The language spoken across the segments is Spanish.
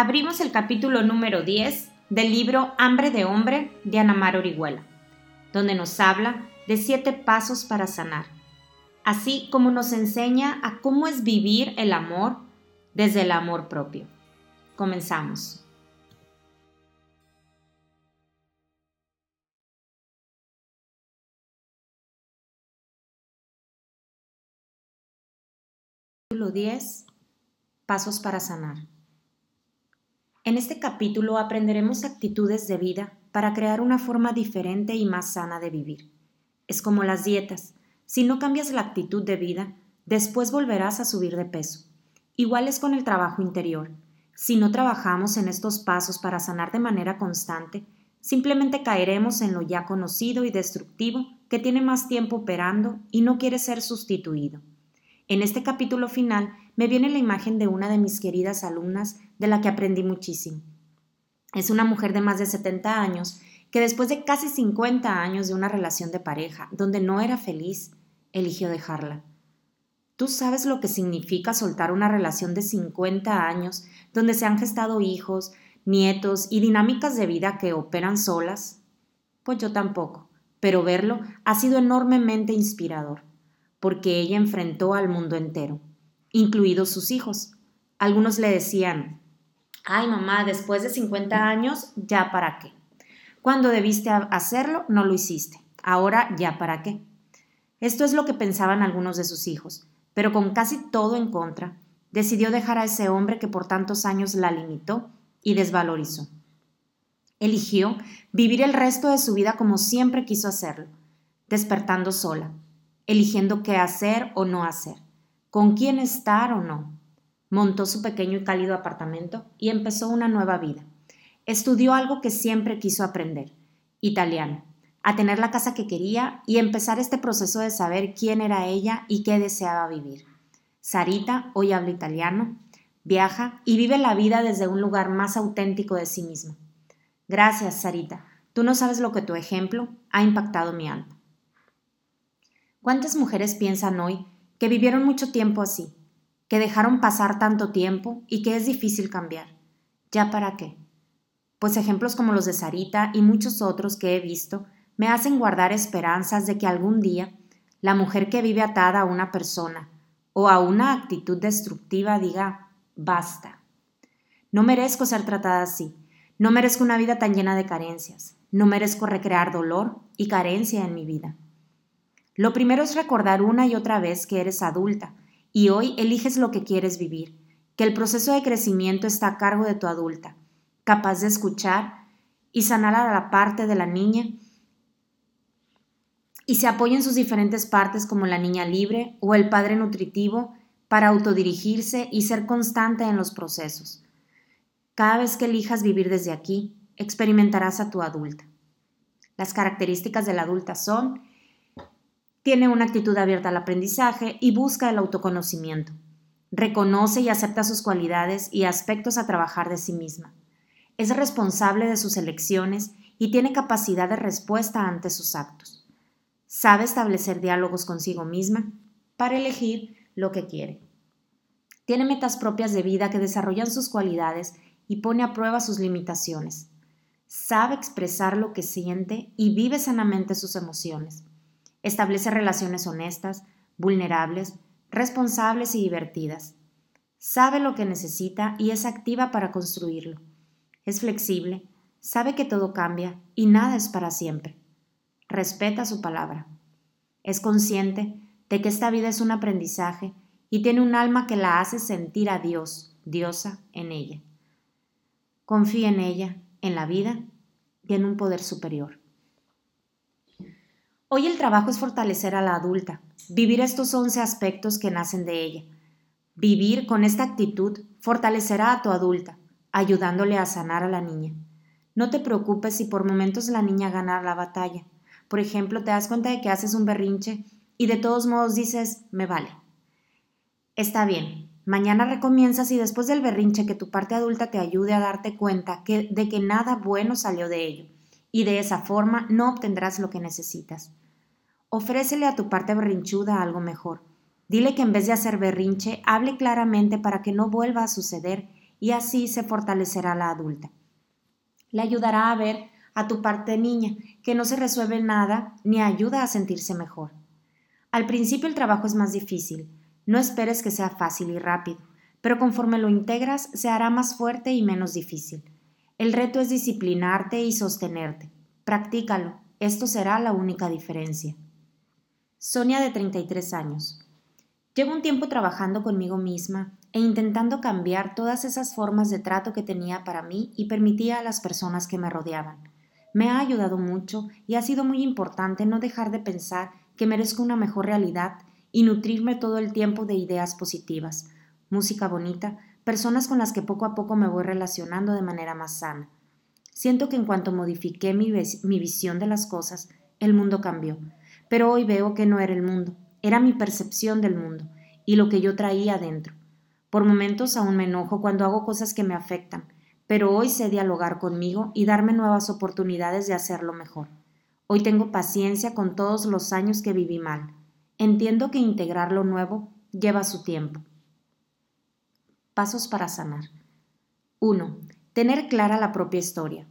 Abrimos el capítulo número 10 del libro Hambre de Hombre de Anamar Orihuela, donde nos habla de siete pasos para sanar, así como nos enseña a cómo es vivir el amor desde el amor propio. Comenzamos. Capítulo 10. Pasos para sanar. En este capítulo aprenderemos actitudes de vida para crear una forma diferente y más sana de vivir. Es como las dietas. Si no cambias la actitud de vida, después volverás a subir de peso. Igual es con el trabajo interior. Si no trabajamos en estos pasos para sanar de manera constante, simplemente caeremos en lo ya conocido y destructivo que tiene más tiempo operando y no quiere ser sustituido. En este capítulo final me viene la imagen de una de mis queridas alumnas de la que aprendí muchísimo. Es una mujer de más de 70 años que después de casi 50 años de una relación de pareja donde no era feliz, eligió dejarla. ¿Tú sabes lo que significa soltar una relación de 50 años donde se han gestado hijos, nietos y dinámicas de vida que operan solas? Pues yo tampoco, pero verlo ha sido enormemente inspirador porque ella enfrentó al mundo entero, incluidos sus hijos. Algunos le decían, ay mamá, después de 50 años, ¿ya para qué? Cuando debiste hacerlo, no lo hiciste. Ahora, ¿ya para qué? Esto es lo que pensaban algunos de sus hijos, pero con casi todo en contra, decidió dejar a ese hombre que por tantos años la limitó y desvalorizó. Eligió vivir el resto de su vida como siempre quiso hacerlo, despertando sola, eligiendo qué hacer o no hacer, con quién estar o no. Montó su pequeño y cálido apartamento y empezó una nueva vida. Estudió algo que siempre quiso aprender, italiano, a tener la casa que quería y empezar este proceso de saber quién era ella y qué deseaba vivir. Sarita hoy habla italiano, viaja y vive la vida desde un lugar más auténtico de sí misma. Gracias, Sarita. Tú no sabes lo que tu ejemplo ha impactado mi alma. ¿Cuántas mujeres piensan hoy que vivieron mucho tiempo así, que dejaron pasar tanto tiempo y que es difícil cambiar? ¿Ya para qué? Pues ejemplos como los de Sarita y muchos otros que he visto me hacen guardar esperanzas de que algún día la mujer que vive atada a una persona o a una actitud destructiva diga, basta. No merezco ser tratada así, no merezco una vida tan llena de carencias, no merezco recrear dolor y carencia en mi vida. Lo primero es recordar una y otra vez que eres adulta y hoy eliges lo que quieres vivir, que el proceso de crecimiento está a cargo de tu adulta, capaz de escuchar y sanar a la parte de la niña y se apoya en sus diferentes partes como la niña libre o el padre nutritivo para autodirigirse y ser constante en los procesos. Cada vez que elijas vivir desde aquí, experimentarás a tu adulta. Las características de la adulta son tiene una actitud abierta al aprendizaje y busca el autoconocimiento. Reconoce y acepta sus cualidades y aspectos a trabajar de sí misma. Es responsable de sus elecciones y tiene capacidad de respuesta ante sus actos. Sabe establecer diálogos consigo misma para elegir lo que quiere. Tiene metas propias de vida que desarrollan sus cualidades y pone a prueba sus limitaciones. Sabe expresar lo que siente y vive sanamente sus emociones Establece relaciones honestas, vulnerables, responsables y divertidas. Sabe lo que necesita y es activa para construirlo. Es flexible, sabe que todo cambia y nada es para siempre. Respeta su palabra. Es consciente de que esta vida es un aprendizaje y tiene un alma que la hace sentir a Dios, diosa, en ella. Confía en ella, en la vida y en un poder superior. Hoy el trabajo es fortalecer a la adulta, vivir estos 11 aspectos que nacen de ella. Vivir con esta actitud fortalecerá a tu adulta, ayudándole a sanar a la niña. No te preocupes si por momentos la niña gana la batalla. Por ejemplo, te das cuenta de que haces un berrinche y de todos modos dices, me vale. Está bien, mañana recomienzas y después del berrinche que tu parte adulta te ayude a darte cuenta de que nada bueno salió de ello y de esa forma no obtendrás lo que necesitas. Ofrécele a tu parte berrinchuda algo mejor. Dile que en vez de hacer berrinche, hable claramente para que no vuelva a suceder y así se fortalecerá la adulta. Le ayudará a ver a tu parte niña, que no se resuelve nada ni ayuda a sentirse mejor. Al principio el trabajo es más difícil, no esperes que sea fácil y rápido, pero conforme lo integras se hará más fuerte y menos difícil. El reto es disciplinarte y sostenerte. Practícalo, esto será la única diferencia. Sonia de 33 años. Llevo un tiempo trabajando conmigo misma e intentando cambiar todas esas formas de trato que tenía para mí y permitía a las personas que me rodeaban. Me ha ayudado mucho y ha sido muy importante no dejar de pensar que merezco una mejor realidad y nutrirme todo el tiempo de ideas positivas, música bonita, personas con las que poco a poco me voy relacionando de manera más sana. Siento que en cuanto modifiqué mi, mi visión de las cosas, el mundo cambió, pero hoy veo que no era el mundo, era mi percepción del mundo y lo que yo traía dentro. Por momentos aún me enojo cuando hago cosas que me afectan, pero hoy sé dialogar conmigo y darme nuevas oportunidades de hacerlo mejor. Hoy tengo paciencia con todos los años que viví mal. Entiendo que integrar lo nuevo lleva su tiempo. Pasos para sanar. 1. Tener clara la propia historia.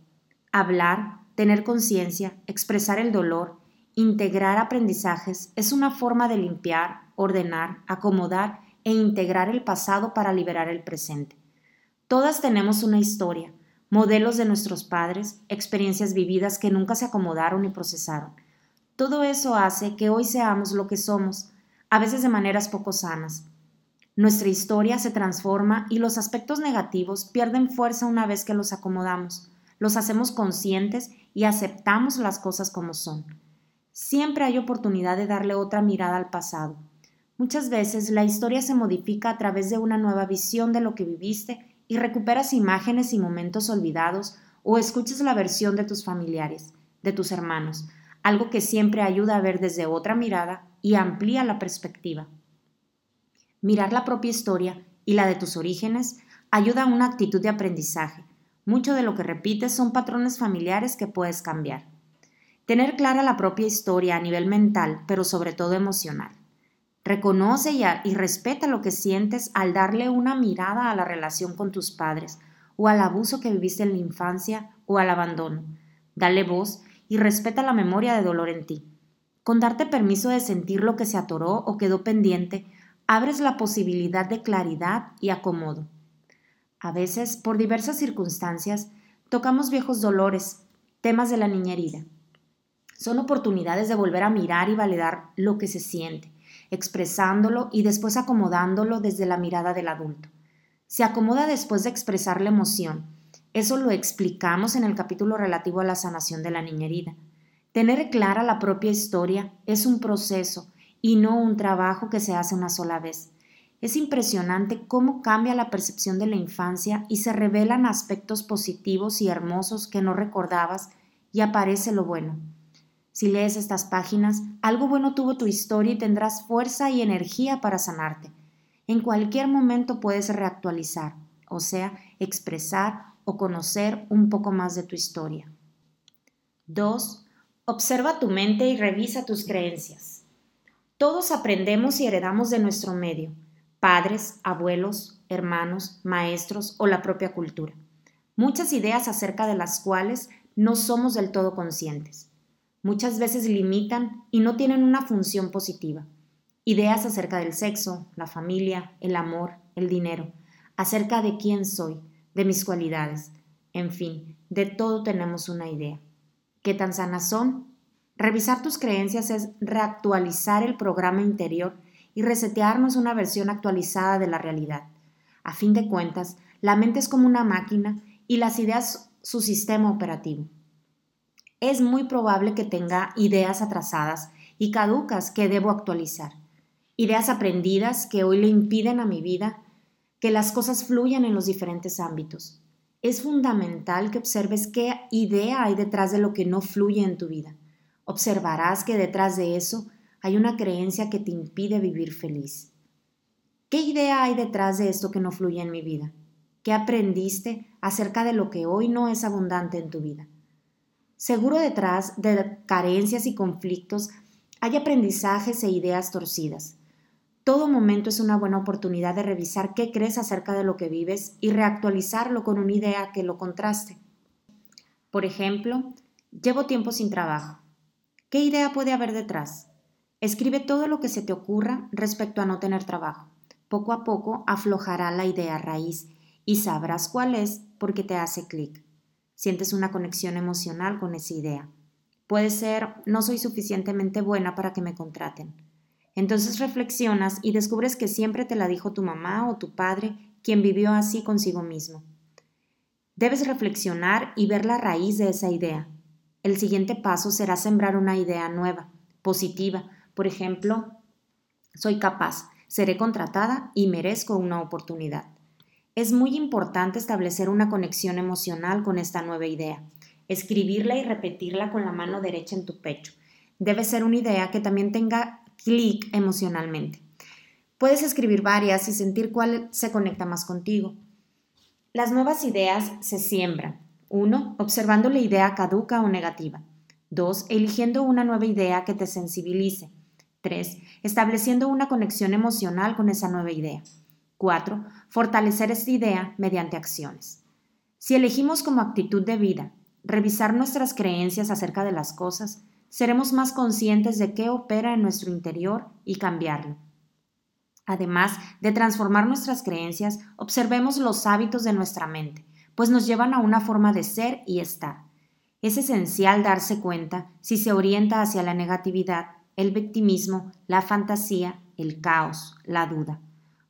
Hablar, tener conciencia, expresar el dolor, integrar aprendizajes es una forma de limpiar, ordenar, acomodar e integrar el pasado para liberar el presente. Todas tenemos una historia, modelos de nuestros padres, experiencias vividas que nunca se acomodaron y procesaron. Todo eso hace que hoy seamos lo que somos, a veces de maneras poco sanas. Nuestra historia se transforma y los aspectos negativos pierden fuerza una vez que los acomodamos, los hacemos conscientes y aceptamos las cosas como son. Siempre hay oportunidad de darle otra mirada al pasado. Muchas veces la historia se modifica a través de una nueva visión de lo que viviste y recuperas imágenes y momentos olvidados o escuchas la versión de tus familiares, de tus hermanos, algo que siempre ayuda a ver desde otra mirada y amplía la perspectiva. Mirar la propia historia y la de tus orígenes ayuda a una actitud de aprendizaje. Mucho de lo que repites son patrones familiares que puedes cambiar. Tener clara la propia historia a nivel mental, pero sobre todo emocional. Reconoce y, y, respeta lo que sientes al darle una mirada a la relación con tus padres, o al abuso que viviste en la infancia, o al abandono. Dale voz y respeta la memoria de dolor en ti. Con darte permiso de sentir lo que se atoró o quedó pendiente, abres la posibilidad de claridad y acomodo. A veces, por diversas circunstancias, tocamos viejos dolores, temas de la niña herida. Son oportunidades de volver a mirar y validar lo que se siente expresándolo y después acomodándolo desde la mirada del adulto. Se acomoda después de expresar la emoción. Eso lo explicamos en el capítulo relativo a la sanación de la niña herida. Tener clara la propia historia es un proceso y no un trabajo que se hace una sola vez. Es impresionante cómo cambia la percepción de la infancia y se revelan aspectos positivos y hermosos que no recordabas y aparece lo bueno. Si lees estas páginas, algo bueno tuvo tu historia y tendrás fuerza y energía para sanarte. En cualquier momento puedes reactualizar, o sea, expresar o conocer un poco más de tu historia. 2. Observa tu mente y revisa tus creencias. Todos aprendemos y heredamos de nuestro medio, padres, abuelos, hermanos, maestros o la propia cultura. Muchas ideas acerca de las cuales no somos del todo conscientes muchas veces limitan y no tienen una función positiva. Ideas acerca del sexo, la familia, el amor, el dinero, acerca de quién soy, de mis cualidades, en fin, de todo tenemos una idea. ¿Qué tan sanas son? Revisar tus creencias es reactualizar el programa interior y resetearnos una versión actualizada de la realidad. A fin de cuentas, la mente es como una máquina y las ideas su sistema operativo es muy probable que tenga ideas atrasadas y caducas que debo actualizar, ideas aprendidas que hoy le impiden a mi vida que las cosas fluyan en los diferentes ámbitos. Es fundamental que observes qué idea hay detrás de lo que no fluye en tu vida. Observarás que detrás de eso hay una creencia que te impide vivir feliz. ¿Qué idea hay detrás de esto que no fluye en mi vida? ¿Qué aprendiste acerca de lo que hoy no es abundante en tu vida? Seguro detrás de carencias y conflictos hay aprendizajes e ideas torcidas. Todo momento es una buena oportunidad de revisar qué crees acerca de lo que vives y reactualizarlo con una idea que lo contraste. Por ejemplo, llevo tiempo sin trabajo. ¿Qué idea puede haber detrás? Escribe todo lo que se te ocurra respecto a no tener trabajo. Poco a poco aflojará la idea raíz y sabrás cuál es porque te hace clic. Sientes una conexión emocional con esa idea. Puede ser, no soy suficientemente buena para que me contraten. Entonces reflexionas y descubres que siempre te la dijo tu mamá o tu padre, quien vivió así consigo mismo. Debes reflexionar y ver la raíz de esa idea. El siguiente paso será sembrar una idea nueva, positiva. Por ejemplo, soy capaz, seré contratada y merezco una oportunidad. Es muy importante establecer una conexión emocional con esta nueva idea, escribirla y repetirla con la mano derecha en tu pecho. Debe ser una idea que también tenga clic emocionalmente. Puedes escribir varias y sentir cuál se conecta más contigo. Las nuevas ideas se siembran. 1. Observando la idea caduca o negativa. 2. Eligiendo una nueva idea que te sensibilice. 3. Estableciendo una conexión emocional con esa nueva idea. 4. Fortalecer esta idea mediante acciones. Si elegimos como actitud de vida revisar nuestras creencias acerca de las cosas, seremos más conscientes de qué opera en nuestro interior y cambiarlo. Además de transformar nuestras creencias, observemos los hábitos de nuestra mente, pues nos llevan a una forma de ser y estar. Es esencial darse cuenta si se orienta hacia la negatividad, el victimismo, la fantasía, el caos, la duda.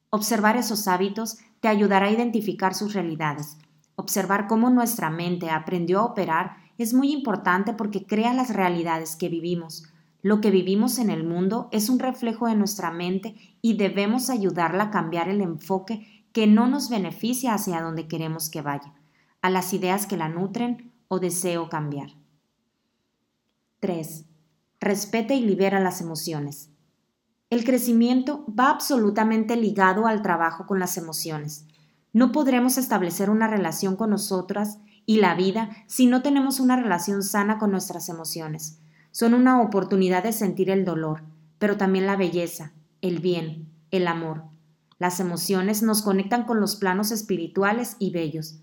Observar esos hábitos te ayudará a identificar sus realidades. Observar cómo nuestra mente aprendió a operar es muy importante porque crea las realidades que vivimos. Lo que vivimos en el mundo es un reflejo de nuestra mente y debemos ayudarla a cambiar el enfoque que no nos beneficia hacia donde queremos que vaya, a las ideas que la nutren o deseo cambiar. 3. Respeta y libera las emociones. El crecimiento va absolutamente ligado al trabajo con las emociones. No podremos establecer una relación con nosotras y la vida si no tenemos una relación sana con nuestras emociones. Son una oportunidad de sentir el dolor, pero también la belleza, el bien, el amor. Las emociones nos conectan con los planos espirituales y bellos.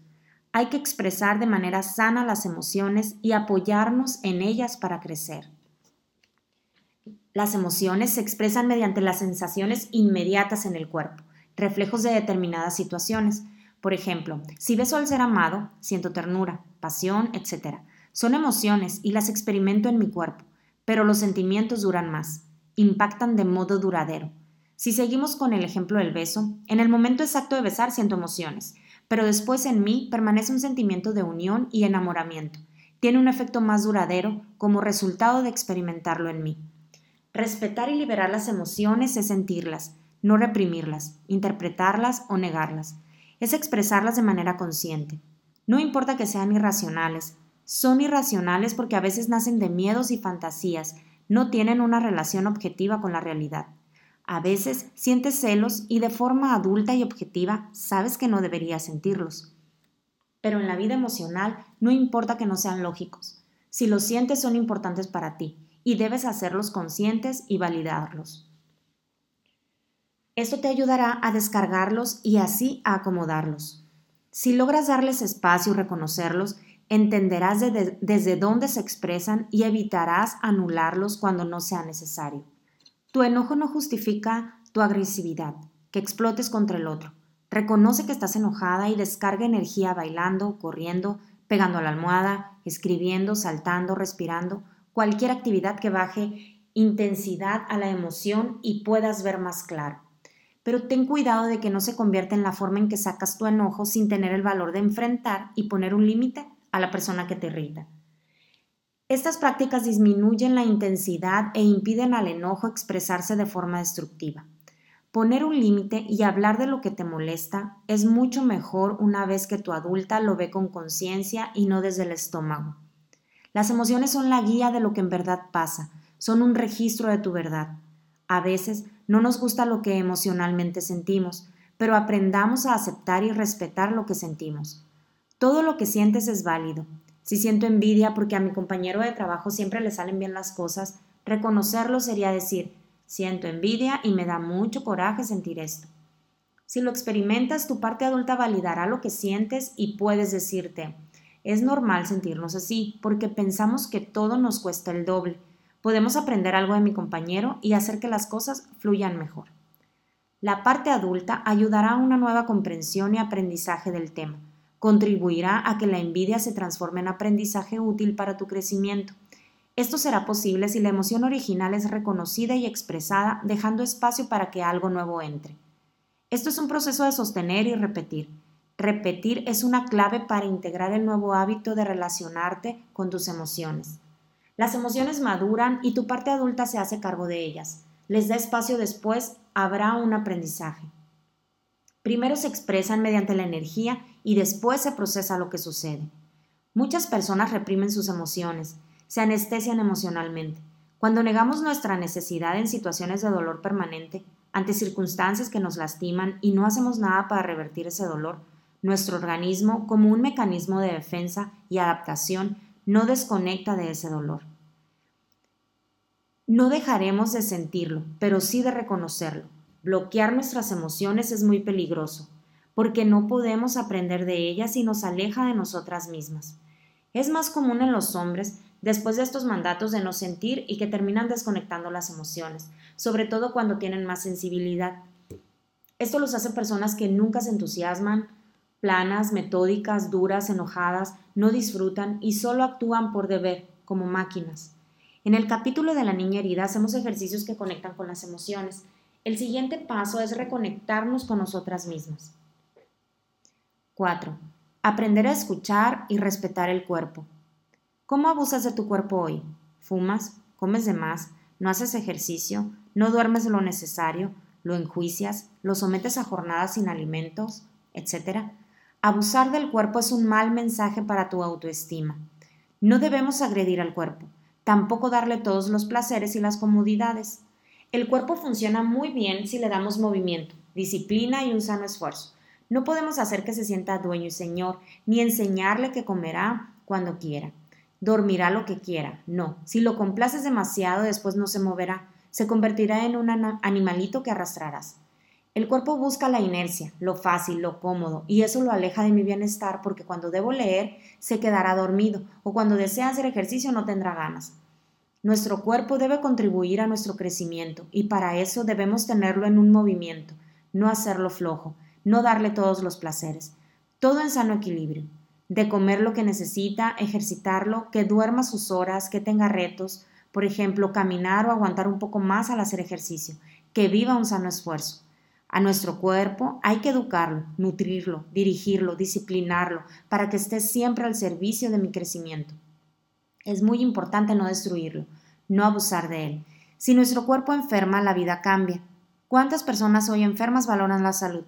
Hay que expresar de manera sana las emociones y apoyarnos en ellas para crecer. Las emociones se expresan mediante las sensaciones inmediatas en el cuerpo, reflejos de determinadas situaciones. Por ejemplo, si beso al ser amado, siento ternura, pasión, etc. Son emociones y las experimento en mi cuerpo, pero los sentimientos duran más, impactan de modo duradero. Si seguimos con el ejemplo del beso, en el momento exacto de besar siento emociones, pero después en mí permanece un sentimiento de unión y enamoramiento. Tiene un efecto más duradero como resultado de experimentarlo en mí. Respetar y liberar las emociones es sentirlas, no reprimirlas, interpretarlas o negarlas es expresarlas de manera consciente. No importa que sean irracionales, son irracionales porque a veces nacen de miedos y fantasías, no tienen una relación objetiva con la realidad. A veces sientes celos y de forma adulta y objetiva sabes que no deberías sentirlos. Pero en la vida emocional no importa que no sean lógicos. Si los sientes son importantes para ti y debes hacerlos conscientes y validarlos. Esto te ayudará a descargarlos y así a acomodarlos. Si logras darles espacio y reconocerlos, entenderás desde dónde se expresan y evitarás anularlos cuando no sea necesario. Tu enojo no justifica tu agresividad, que explotes contra el otro. Reconoce que estás enojada y descarga energía bailando, corriendo, pegando a la almohada, escribiendo, saltando, respirando, cualquier actividad que baje intensidad a la emoción y puedas ver más claro pero ten cuidado de que no se convierta en la forma en que sacas tu enojo sin tener el valor de enfrentar y poner un límite a la persona que te irrita. Estas prácticas disminuyen la intensidad e impiden al enojo expresarse de forma destructiva. Poner un límite y hablar de lo que te molesta es mucho mejor una vez que tu adulta lo ve con conciencia y no desde el estómago. Las emociones son la guía de lo que en verdad pasa, son un registro de tu verdad. A veces no nos gusta lo que emocionalmente sentimos, pero aprendamos a aceptar y respetar lo que sentimos. Todo lo que sientes es válido. Si siento envidia porque a mi compañero de trabajo siempre le salen bien las cosas, reconocerlo sería decir, Siento envidia y me da mucho coraje sentir esto. Si lo experimentas, tu parte adulta validará lo que sientes y puedes decirte, es normal sentirnos así, porque pensamos que todo nos cuesta el doble. Podemos aprender algo de mi compañero y hacer que las cosas fluyan mejor. La parte adulta ayudará a una nueva comprensión y aprendizaje del tema. Contribuirá a que la envidia se transforme en aprendizaje útil para tu crecimiento. Esto será posible si la emoción original es reconocida y expresada, dejando espacio para que algo nuevo entre. Esto es un proceso de sostener y repetir. Repetir es una clave para integrar el nuevo hábito de relacionarte con tus emociones. Las emociones maduran y tu parte adulta se hace cargo de ellas. Les da espacio después, habrá un aprendizaje. Primero se expresan mediante la energía y después se procesa lo que sucede. Muchas personas reprimen sus emociones, se anestesian emocionalmente. Cuando negamos nuestra necesidad en situaciones de dolor permanente, ante circunstancias que nos lastiman y no hacemos nada para revertir ese dolor, nuestro organismo, como un mecanismo de defensa y adaptación, no desconecta de ese dolor. No dejaremos de sentirlo, pero sí de reconocerlo. Bloquear nuestras emociones es muy peligroso, porque no podemos aprender de ellas y nos aleja de nosotras mismas. Es más común en los hombres después de estos mandatos de no sentir y que terminan desconectando las emociones, sobre todo cuando tienen más sensibilidad. Esto los hace personas que nunca se entusiasman, planas, metódicas, duras, enojadas, no disfrutan y solo actúan por deber, como máquinas. En el capítulo de la niña herida hacemos ejercicios que conectan con las emociones. El siguiente paso es reconectarnos con nosotras mismas. 4. Aprender a escuchar y respetar el cuerpo. ¿Cómo abusas de tu cuerpo hoy? ¿Fumas? ¿Comes de más? ¿No haces ejercicio? ¿No duermes lo necesario? ¿Lo enjuicias? ¿Lo sometes a jornadas sin alimentos? etcétera? Abusar del cuerpo es un mal mensaje para tu autoestima. No debemos agredir al cuerpo, tampoco darle todos los placeres y las comodidades. El cuerpo funciona muy bien si le damos movimiento, disciplina y un sano esfuerzo. No podemos hacer que se sienta dueño y señor, ni enseñarle que comerá cuando quiera, dormirá lo que quiera. No, si lo complaces demasiado después no se moverá, se convertirá en un animalito que arrastrarás. El cuerpo busca la inercia, lo fácil, lo cómodo, y eso lo aleja de mi bienestar porque cuando debo leer se quedará dormido o cuando desea hacer ejercicio no tendrá ganas. Nuestro cuerpo debe contribuir a nuestro crecimiento y para eso debemos tenerlo en un movimiento, no hacerlo flojo, no darle todos los placeres, todo en sano equilibrio, de comer lo que necesita, ejercitarlo, que duerma sus horas, que tenga retos, por ejemplo, caminar o aguantar un poco más al hacer ejercicio, que viva un sano esfuerzo. A nuestro cuerpo hay que educarlo, nutrirlo, dirigirlo, disciplinarlo, para que esté siempre al servicio de mi crecimiento. Es muy importante no destruirlo, no abusar de él. Si nuestro cuerpo enferma, la vida cambia. ¿Cuántas personas hoy enfermas valoran la salud?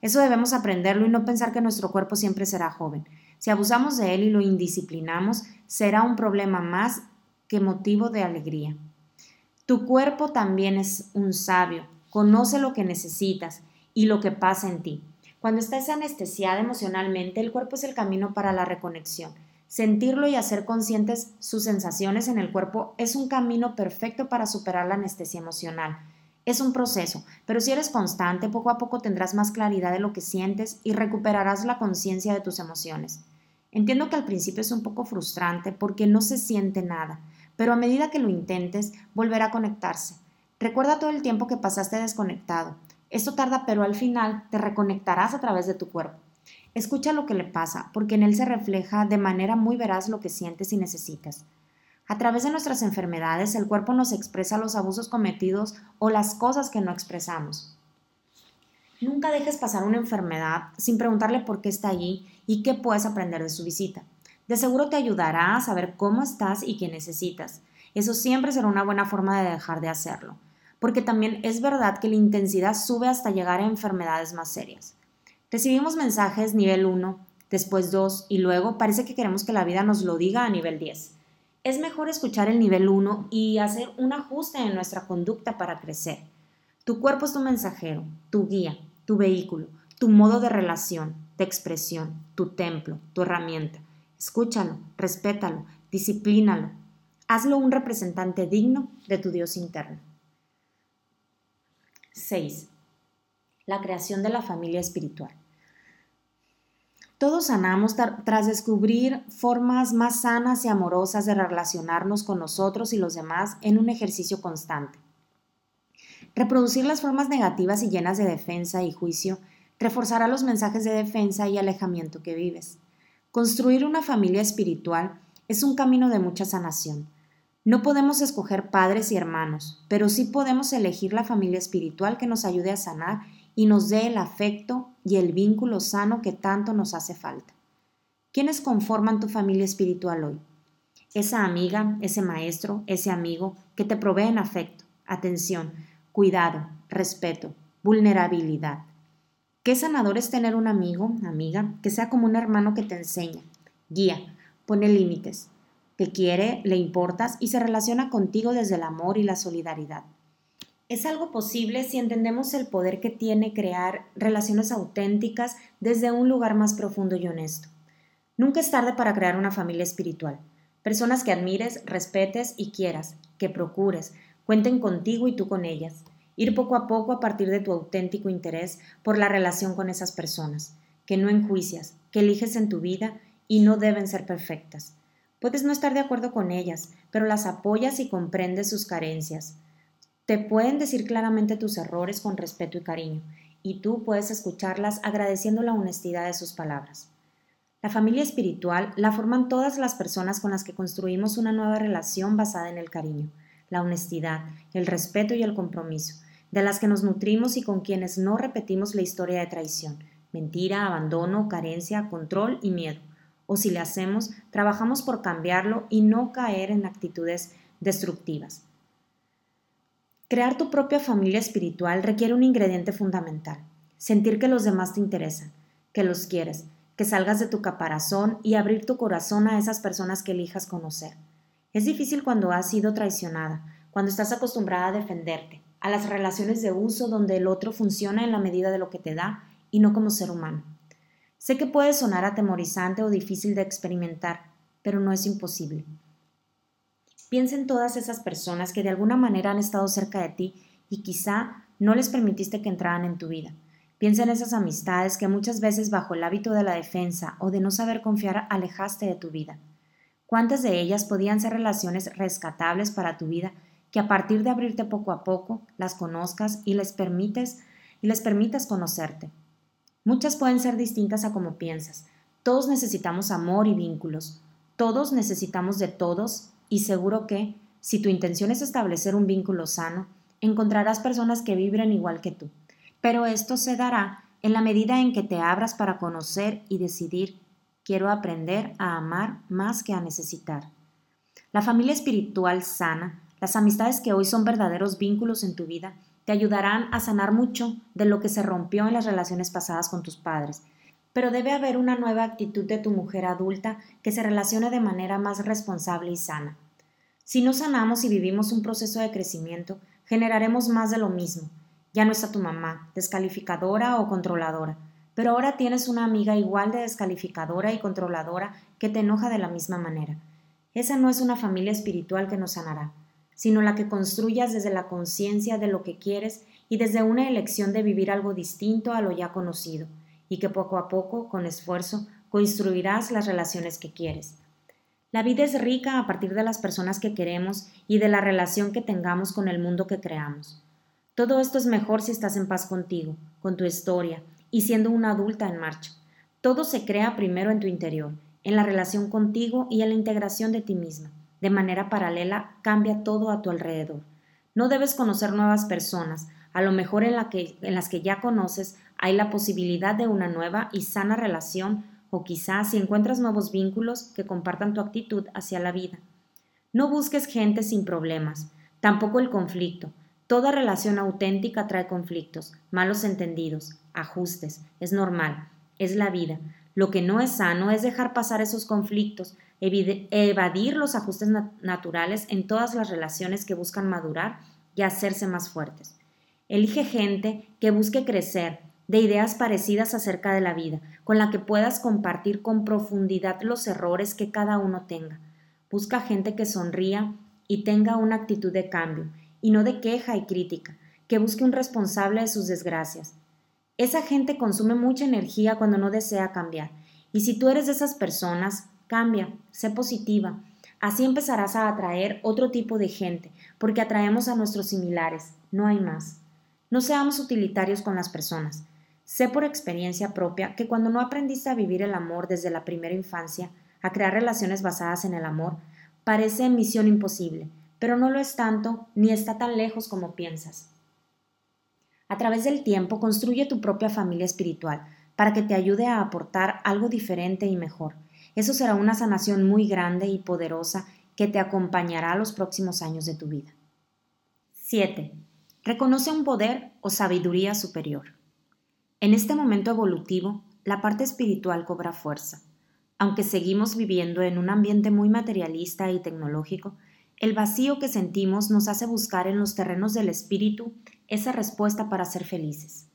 Eso debemos aprenderlo y no pensar que nuestro cuerpo siempre será joven. Si abusamos de él y lo indisciplinamos, será un problema más que motivo de alegría. Tu cuerpo también es un sabio, Conoce lo que necesitas y lo que pasa en ti. Cuando estás anestesiada emocionalmente, el cuerpo es el camino para la reconexión. Sentirlo y hacer conscientes sus sensaciones en el cuerpo es un camino perfecto para superar la anestesia emocional. Es un proceso, pero si eres constante, poco a poco tendrás más claridad de lo que sientes y recuperarás la conciencia de tus emociones. Entiendo que al principio es un poco frustrante porque no se siente nada, pero a medida que lo intentes, volverá a conectarse. Recuerda todo el tiempo que pasaste desconectado. Esto tarda, pero al final te reconectarás a través de tu cuerpo. Escucha lo que le pasa, porque en él se refleja de manera muy veraz lo que sientes y necesitas. A través de nuestras enfermedades, el cuerpo nos expresa los abusos cometidos o las cosas que no expresamos. Nunca dejes pasar una enfermedad sin preguntarle por qué está allí y qué puedes aprender de su visita. De seguro te ayudará a saber cómo estás y qué necesitas. Eso siempre será una buena forma de dejar de hacerlo porque también es verdad que la intensidad sube hasta llegar a enfermedades más serias. Recibimos mensajes nivel 1, después 2 y luego parece que queremos que la vida nos lo diga a nivel 10. Es mejor escuchar el nivel 1 y hacer un ajuste en nuestra conducta para crecer. Tu cuerpo es tu mensajero, tu guía, tu vehículo, tu modo de relación, de expresión, tu templo, tu herramienta. Escúchalo, respétalo, disciplínalo. Hazlo un representante digno de tu Dios interno. 6. La creación de la familia espiritual. Todos sanamos tras descubrir formas más sanas y amorosas de relacionarnos con nosotros y los demás en un ejercicio constante. Reproducir las formas negativas y llenas de defensa y juicio reforzará los mensajes de defensa y alejamiento que vives. Construir una familia espiritual es un camino de mucha sanación. No podemos escoger padres y hermanos, pero sí podemos elegir la familia espiritual que nos ayude a sanar y nos dé el afecto y el vínculo sano que tanto nos hace falta. ¿Quiénes conforman tu familia espiritual hoy? Esa amiga, ese maestro, ese amigo que te proveen afecto, atención, cuidado, respeto, vulnerabilidad. Qué sanador es tener un amigo, amiga, que sea como un hermano que te enseña, guía, pone límites, que quiere, le importas y se relaciona contigo desde el amor y la solidaridad. Es algo posible si entendemos el poder que tiene crear relaciones auténticas desde un lugar más profundo y honesto. Nunca es tarde para crear una familia espiritual. Personas que admires, respetes y quieras, que procures, cuenten contigo y tú con ellas. Ir poco a poco a partir de tu auténtico interés por la relación con esas personas, que no enjuicias, que eliges en tu vida y no deben ser perfectas. Puedes no estar de acuerdo con ellas, pero las apoyas y comprendes sus carencias. Te pueden decir claramente tus errores con respeto y cariño, y tú puedes escucharlas agradeciendo la honestidad de sus palabras. La familia espiritual la forman todas las personas con las que construimos una nueva relación basada en el cariño, la honestidad, el respeto y el compromiso, de las que nos nutrimos y con quienes no repetimos la historia de traición, mentira, abandono, carencia, control y miedo. O si le hacemos, trabajamos por cambiarlo y no caer en actitudes destructivas. Crear tu propia familia espiritual requiere un ingrediente fundamental, sentir que los demás te interesan, que los quieres, que salgas de tu caparazón y abrir tu corazón a esas personas que elijas conocer. Es difícil cuando has sido traicionada, cuando estás acostumbrada a defenderte, a las relaciones de uso donde el otro funciona en la medida de lo que te da y no como ser humano. Sé que puede sonar atemorizante o difícil de experimentar, pero no es imposible. Piensa en todas esas personas que de alguna manera han estado cerca de ti y quizá no les permitiste que entraran en tu vida. Piensa en esas amistades que muchas veces bajo el hábito de la defensa o de no saber confiar alejaste de tu vida. ¿Cuántas de ellas podían ser relaciones rescatables para tu vida que a partir de abrirte poco a poco las conozcas y les permites y les permitas conocerte? Muchas pueden ser distintas a como piensas. Todos necesitamos amor y vínculos. Todos necesitamos de todos y seguro que, si tu intención es establecer un vínculo sano, encontrarás personas que vibren igual que tú. Pero esto se dará en la medida en que te abras para conocer y decidir, quiero aprender a amar más que a necesitar. La familia espiritual sana, las amistades que hoy son verdaderos vínculos en tu vida, te ayudarán a sanar mucho de lo que se rompió en las relaciones pasadas con tus padres pero debe haber una nueva actitud de tu mujer adulta que se relacione de manera más responsable y sana. Si no sanamos y vivimos un proceso de crecimiento, generaremos más de lo mismo. Ya no está tu mamá, descalificadora o controladora, pero ahora tienes una amiga igual de descalificadora y controladora que te enoja de la misma manera. Esa no es una familia espiritual que nos sanará, sino la que construyas desde la conciencia de lo que quieres y desde una elección de vivir algo distinto a lo ya conocido y que poco a poco, con esfuerzo, construirás las relaciones que quieres. La vida es rica a partir de las personas que queremos y de la relación que tengamos con el mundo que creamos. Todo esto es mejor si estás en paz contigo, con tu historia y siendo una adulta en marcha. Todo se crea primero en tu interior, en la relación contigo y en la integración de ti misma. De manera paralela, cambia todo a tu alrededor. No debes conocer nuevas personas, a lo mejor en, la que, en las que ya conoces hay la posibilidad de una nueva y sana relación o quizás si encuentras nuevos vínculos que compartan tu actitud hacia la vida. No busques gente sin problemas, tampoco el conflicto. Toda relación auténtica trae conflictos, malos entendidos, ajustes, es normal, es la vida. Lo que no es sano es dejar pasar esos conflictos, evadir los ajustes naturales en todas las relaciones que buscan madurar y hacerse más fuertes. Elige gente que busque crecer, de ideas parecidas acerca de la vida, con la que puedas compartir con profundidad los errores que cada uno tenga. Busca gente que sonría y tenga una actitud de cambio, y no de queja y crítica, que busque un responsable de sus desgracias. Esa gente consume mucha energía cuando no desea cambiar. Y si tú eres de esas personas, cambia, sé positiva. Así empezarás a atraer otro tipo de gente, porque atraemos a nuestros similares, no hay más. No seamos utilitarios con las personas. Sé por experiencia propia que cuando no aprendiste a vivir el amor desde la primera infancia, a crear relaciones basadas en el amor, parece misión imposible, pero no lo es tanto ni está tan lejos como piensas. A través del tiempo construye tu propia familia espiritual para que te ayude a aportar algo diferente y mejor. Eso será una sanación muy grande y poderosa que te acompañará los próximos años de tu vida. 7. Reconoce un poder o sabiduría superior. En este momento evolutivo, la parte espiritual cobra fuerza. Aunque seguimos viviendo en un ambiente muy materialista y tecnológico, el vacío que sentimos nos hace buscar en los terrenos del espíritu esa respuesta para ser felices.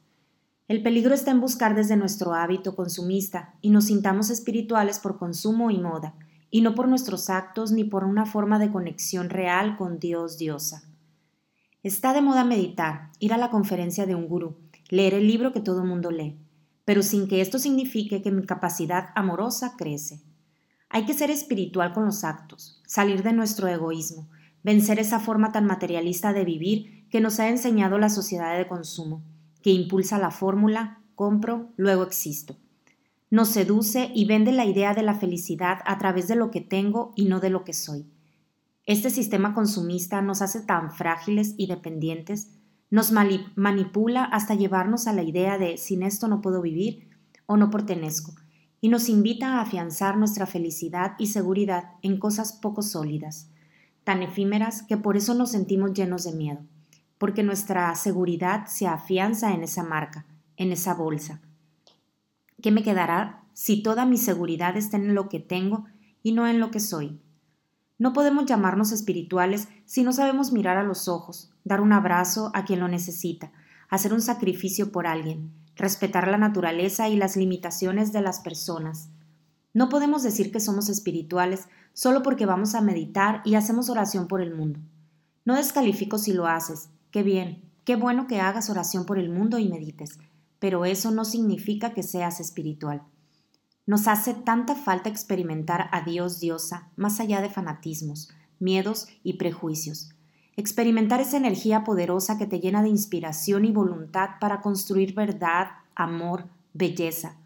El peligro está en buscar desde nuestro hábito consumista y nos sintamos espirituales por consumo y moda, y no por nuestros actos ni por una forma de conexión real con Dios diosa. Está de moda meditar, ir a la conferencia de un gurú, leer el libro que todo mundo lee, pero sin que esto signifique que mi capacidad amorosa crece. Hay que ser espiritual con los actos, salir de nuestro egoísmo, vencer esa forma tan materialista de vivir que nos ha enseñado la sociedad de consumo, que impulsa la fórmula compro, luego existo. Nos seduce y vende la idea de la felicidad a través de lo que tengo y no de lo que soy. Este sistema consumista nos hace tan frágiles y dependientes nos manipula hasta llevarnos a la idea de sin esto no puedo vivir o no pertenezco, y nos invita a afianzar nuestra felicidad y seguridad en cosas poco sólidas, tan efímeras que por eso nos sentimos llenos de miedo, porque nuestra seguridad se afianza en esa marca, en esa bolsa. ¿Qué me quedará si toda mi seguridad está en lo que tengo y no en lo que soy? No podemos llamarnos espirituales si no sabemos mirar a los ojos, dar un abrazo a quien lo necesita, hacer un sacrificio por alguien, respetar la naturaleza y las limitaciones de las personas. No podemos decir que somos espirituales solo porque vamos a meditar y hacemos oración por el mundo. No descalifico si lo haces, qué bien, qué bueno que hagas oración por el mundo y medites, pero eso no significa que seas espiritual. Nos hace tanta falta experimentar a Dios diosa más allá de fanatismos, miedos y prejuicios. Experimentar esa energía poderosa que te llena de inspiración y voluntad para construir verdad, amor, belleza.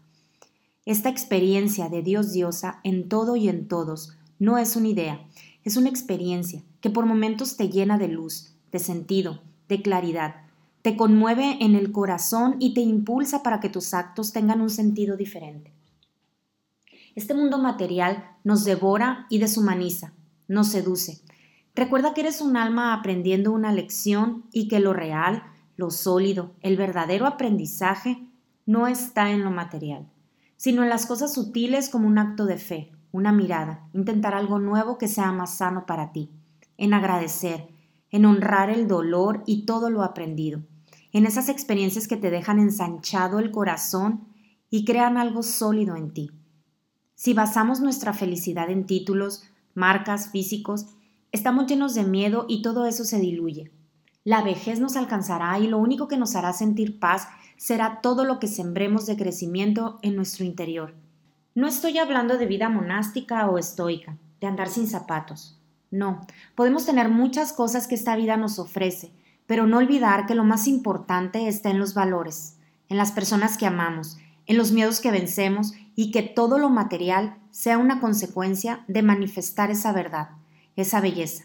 Esta experiencia de Dios diosa en todo y en todos no es una idea, es una experiencia que por momentos te llena de luz, de sentido, de claridad, te conmueve en el corazón y te impulsa para que tus actos tengan un sentido diferente. Este mundo material nos devora y deshumaniza, nos seduce. Recuerda que eres un alma aprendiendo una lección y que lo real, lo sólido, el verdadero aprendizaje no está en lo material, sino en las cosas sutiles como un acto de fe, una mirada, intentar algo nuevo que sea más sano para ti, en agradecer, en honrar el dolor y todo lo aprendido, en esas experiencias que te dejan ensanchado el corazón y crean algo sólido en ti. Si basamos nuestra felicidad en títulos, marcas, físicos, estamos llenos de miedo y todo eso se diluye. La vejez nos alcanzará y lo único que nos hará sentir paz será todo lo que sembremos de crecimiento en nuestro interior. No estoy hablando de vida monástica o estoica, de andar sin zapatos. No, podemos tener muchas cosas que esta vida nos ofrece, pero no olvidar que lo más importante está en los valores, en las personas que amamos, en los miedos que vencemos y que todo lo material sea una consecuencia de manifestar esa verdad, esa belleza.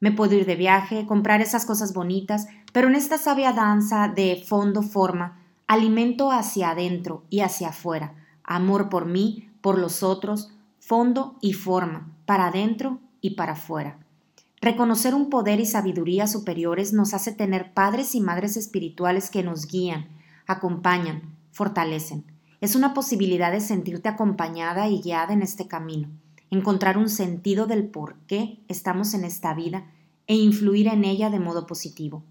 Me puedo ir de viaje, comprar esas cosas bonitas, pero en esta sabia danza de fondo-forma, alimento hacia adentro y hacia afuera, amor por mí, por los otros, fondo y forma, para adentro y para afuera. Reconocer un poder y sabiduría superiores nos hace tener padres y madres espirituales que nos guían, acompañan, fortalecen. Es una posibilidad de sentirte acompañada y guiada en este camino, encontrar un sentido del por qué estamos en esta vida e influir en ella de modo positivo.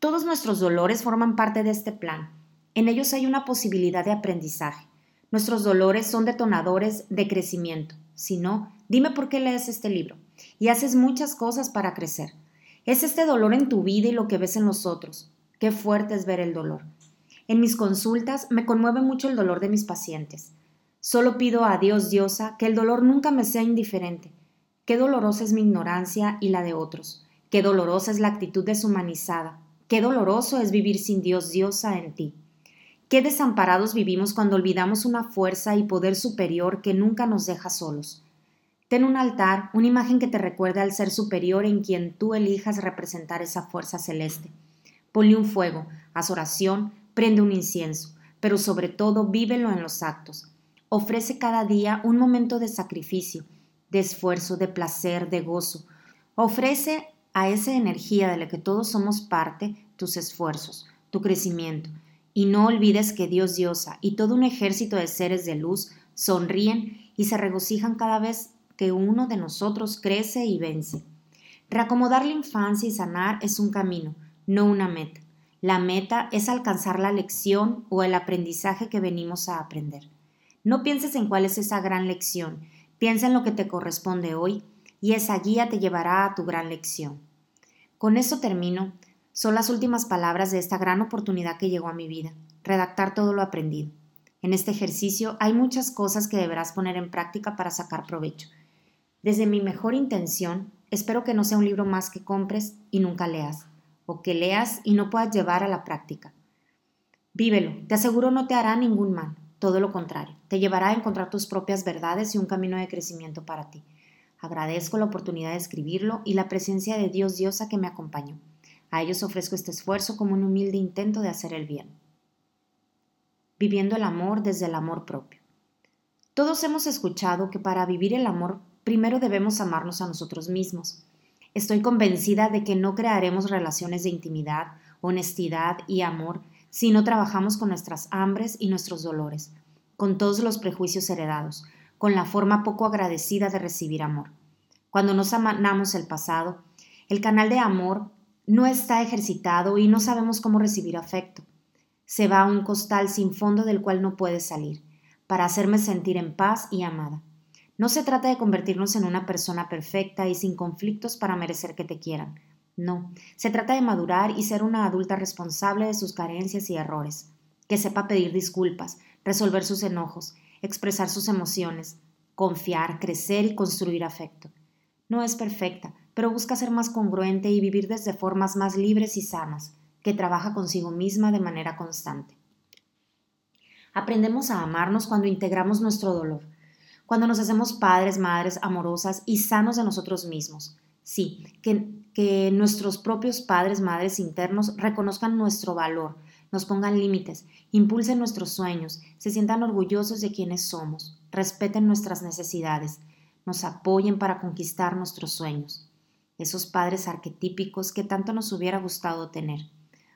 Todos nuestros dolores forman parte de este plan. En ellos hay una posibilidad de aprendizaje. Nuestros dolores son detonadores de crecimiento. Si no, dime por qué lees este libro y haces muchas cosas para crecer. Es este dolor en tu vida y lo que ves en los otros. Qué fuerte es ver el dolor. En mis consultas me conmueve mucho el dolor de mis pacientes. Solo pido a Dios diosa que el dolor nunca me sea indiferente. Qué dolorosa es mi ignorancia y la de otros. Qué dolorosa es la actitud deshumanizada. Qué doloroso es vivir sin Dios diosa en ti. Qué desamparados vivimos cuando olvidamos una fuerza y poder superior que nunca nos deja solos. Ten un altar, una imagen que te recuerde al ser superior en quien tú elijas representar esa fuerza celeste. Ponle un fuego, haz oración, prende un incienso, pero sobre todo vívelo en los actos. Ofrece cada día un momento de sacrificio, de esfuerzo, de placer, de gozo. Ofrece a esa energía de la que todos somos parte tus esfuerzos, tu crecimiento. Y no olvides que Dios diosa y todo un ejército de seres de luz sonríen y se regocijan cada vez que uno de nosotros crece y vence. Reacomodar la infancia y sanar es un camino, no una meta. La meta es alcanzar la lección o el aprendizaje que venimos a aprender. No pienses en cuál es esa gran lección, piensa en lo que te corresponde hoy y esa guía te llevará a tu gran lección. Con eso termino. Son las últimas palabras de esta gran oportunidad que llegó a mi vida, redactar todo lo aprendido. En este ejercicio hay muchas cosas que deberás poner en práctica para sacar provecho. Desde mi mejor intención, espero que no sea un libro más que compres y nunca leas, o que leas y no puedas llevar a la práctica. Vívelo, te aseguro no te hará ningún mal, todo lo contrario, te llevará a encontrar tus propias verdades y un camino de crecimiento para ti. Agradezco la oportunidad de escribirlo y la presencia de Dios Diosa que me acompañó. A ellos ofrezco este esfuerzo como un humilde intento de hacer el bien. Viviendo el amor desde el amor propio. Todos hemos escuchado que para vivir el amor primero debemos amarnos a nosotros mismos. Estoy convencida de que no crearemos relaciones de intimidad, honestidad y amor si no trabajamos con nuestras hambres y nuestros dolores, con todos los prejuicios heredados, con la forma poco agradecida de recibir amor. Cuando nos amamos el pasado, el canal de amor no está ejercitado y no sabemos cómo recibir afecto. Se va a un costal sin fondo del cual no puede salir, para hacerme sentir en paz y amada. No se trata de convertirnos en una persona perfecta y sin conflictos para merecer que te quieran, no, se trata de madurar y ser una adulta responsable de sus carencias y errores, que sepa pedir disculpas, resolver sus enojos, expresar sus emociones, confiar, crecer y construir afecto. No es perfecta, pero busca ser más congruente y vivir desde formas más libres y sanas, que trabaja consigo misma de manera constante. Aprendemos a amarnos cuando integramos nuestro dolor, cuando nos hacemos padres, madres amorosas y sanos de nosotros mismos, Sí, que, nuestros propios padres, madres internos reconozcan nuestro valor, nos pongan límites, impulsen nuestros sueños, se sientan orgullosos de quienes somos, respeten nuestras necesidades, nos apoyen para conquistar nuestros sueños. Esos padres arquetípicos que tanto nos hubiera gustado tener.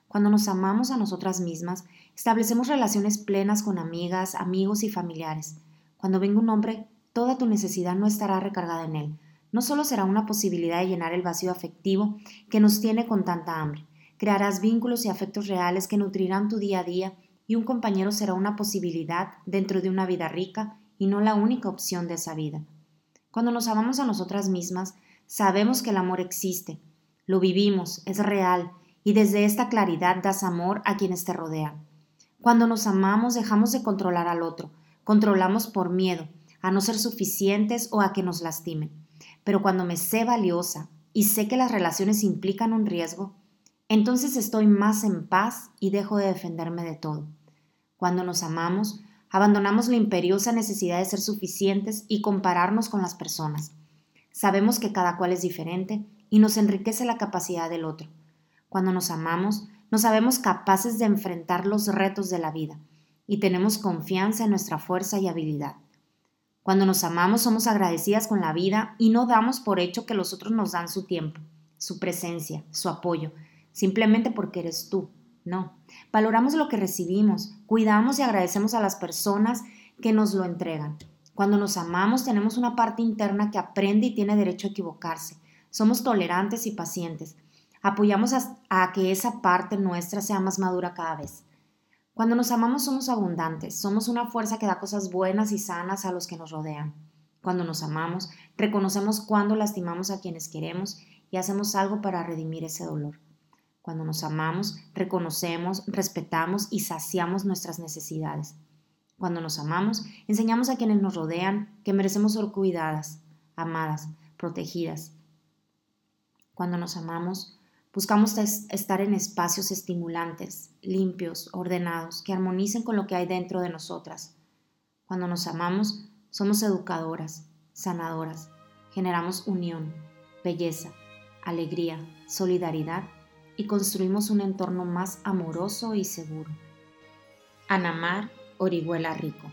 Cuando nos amamos a nosotras mismas, establecemos relaciones plenas con amigas, amigos y familiares. Cuando venga un hombre, toda tu necesidad no estará recargada en él, no solo será una posibilidad de llenar el vacío afectivo que nos tiene con tanta hambre, crearás vínculos y afectos reales que nutrirán tu día a día y un compañero será una posibilidad dentro de una vida rica y no la única opción de esa vida. Cuando nos amamos a nosotras mismas, sabemos que el amor existe, lo vivimos, es real, y desde esta claridad das amor a quienes te rodean. Cuando nos amamos dejamos de controlar al otro, controlamos por miedo, a no ser suficientes o a que nos lastimen. Pero cuando me sé valiosa y sé que las relaciones implican un riesgo, entonces estoy más en paz y dejo de defenderme de todo. Cuando nos amamos, abandonamos la imperiosa necesidad de ser suficientes y compararnos con las personas. Sabemos que cada cual es diferente y nos enriquece la capacidad del otro. Cuando nos amamos, nos sabemos capaces de enfrentar los retos de la vida y tenemos confianza en nuestra fuerza y habilidad. Cuando nos amamos somos agradecidas con la vida y no damos por hecho que los otros nos dan su tiempo, su presencia, su apoyo, simplemente porque eres tú. No, valoramos lo que recibimos, cuidamos y agradecemos a las personas que nos lo entregan. Cuando nos amamos tenemos una parte interna que aprende y tiene derecho a equivocarse. Somos tolerantes y pacientes. Apoyamos a, a que esa parte nuestra sea más madura cada vez. Cuando nos amamos somos abundantes, somos una fuerza que da cosas buenas y sanas a los que nos rodean. Cuando nos amamos, reconocemos cuando lastimamos a quienes queremos y hacemos algo para redimir ese dolor. Cuando nos amamos, reconocemos, respetamos y saciamos nuestras necesidades. Cuando nos amamos, enseñamos a quienes nos rodean que merecemos ser cuidadas, amadas, protegidas. Cuando nos amamos, buscamos estar en espacios estimulantes, limpios, ordenados, que armonicen con lo que hay dentro de nosotras. Cuando nos amamos, somos educadoras, sanadoras, generamos unión, belleza, alegría, solidaridad y construimos un entorno más amoroso y seguro. Anamar Orihuela Rico